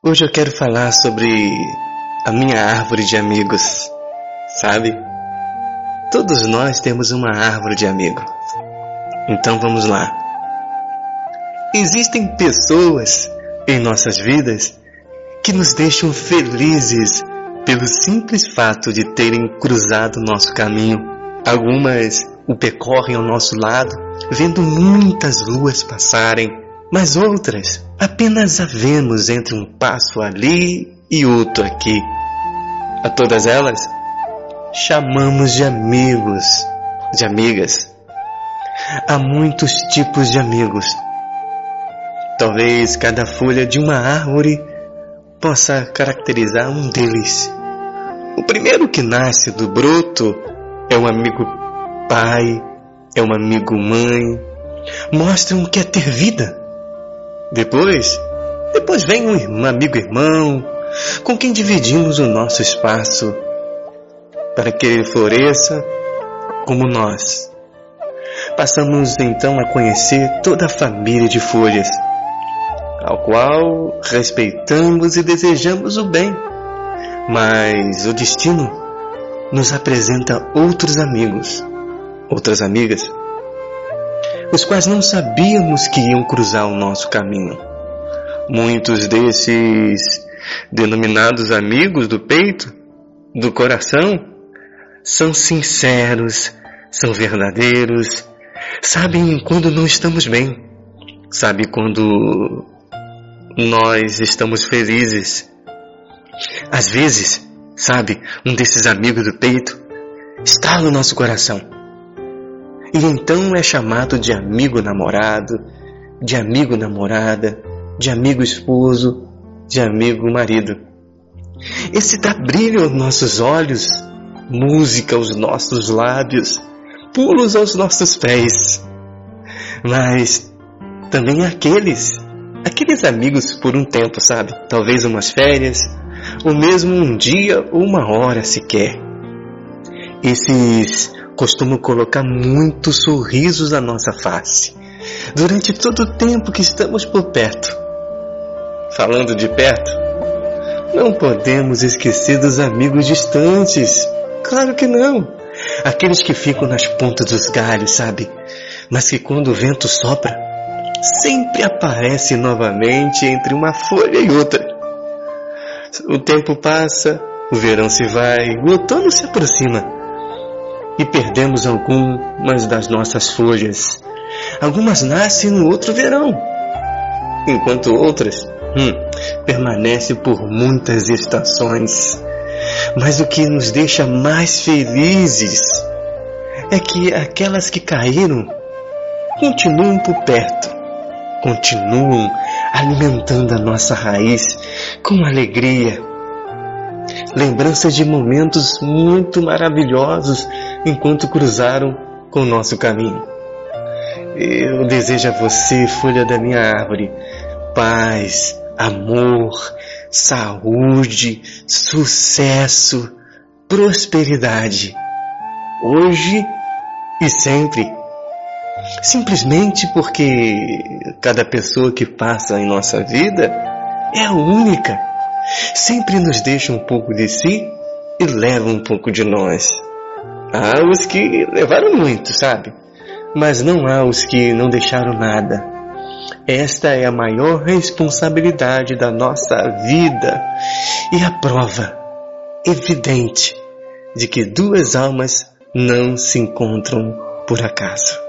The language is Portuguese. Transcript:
Hoje eu quero falar sobre a minha árvore de amigos, sabe? Todos nós temos uma árvore de amigo. Então vamos lá. Existem pessoas em nossas vidas que nos deixam felizes pelo simples fato de terem cruzado nosso caminho. Algumas o percorrem ao nosso lado, vendo muitas luas passarem mas outras apenas a vemos entre um passo ali e outro aqui. A todas elas chamamos de amigos, de amigas. Há muitos tipos de amigos. Talvez cada folha de uma árvore possa caracterizar um deles. O primeiro que nasce do broto é um amigo pai, é um amigo mãe. Mostram que é ter vida depois, depois vem um amigo irmão, com quem dividimos o nosso espaço, para que ele floresça como nós. Passamos então a conhecer toda a família de folhas, ao qual respeitamos e desejamos o bem. Mas o destino nos apresenta outros amigos, outras amigas, os quais não sabíamos que iam cruzar o nosso caminho. Muitos desses denominados amigos do peito, do coração, são sinceros, são verdadeiros, sabem quando não estamos bem, sabem quando nós estamos felizes. Às vezes, sabe, um desses amigos do peito está no nosso coração e então é chamado de amigo namorado, de amigo namorada, de amigo esposo, de amigo marido. Esse dá brilho aos nossos olhos, música aos nossos lábios, pulos aos nossos pés. Mas também aqueles, aqueles amigos por um tempo, sabe? Talvez umas férias, ou mesmo um dia ou uma hora sequer. Esses costumo colocar muitos sorrisos na nossa face durante todo o tempo que estamos por perto. Falando de perto, não podemos esquecer dos amigos distantes. Claro que não. Aqueles que ficam nas pontas dos galhos, sabe? Mas que quando o vento sopra, sempre aparece novamente entre uma folha e outra. O tempo passa, o verão se vai, o outono se aproxima e perdemos algumas das nossas folhas. Algumas nascem no outro verão, enquanto outras hum, permanecem por muitas estações. Mas o que nos deixa mais felizes é que aquelas que caíram continuam por perto, continuam alimentando a nossa raiz com alegria. Lembranças de momentos muito maravilhosos enquanto cruzaram com o nosso caminho. Eu desejo a você, folha da minha árvore, paz, amor, saúde, sucesso, prosperidade, hoje e sempre. Simplesmente porque cada pessoa que passa em nossa vida é única, sempre nos deixa um pouco de si e leva um pouco de nós. Há os que levaram muito, sabe? Mas não há os que não deixaram nada. Esta é a maior responsabilidade da nossa vida e a prova evidente de que duas almas não se encontram por acaso.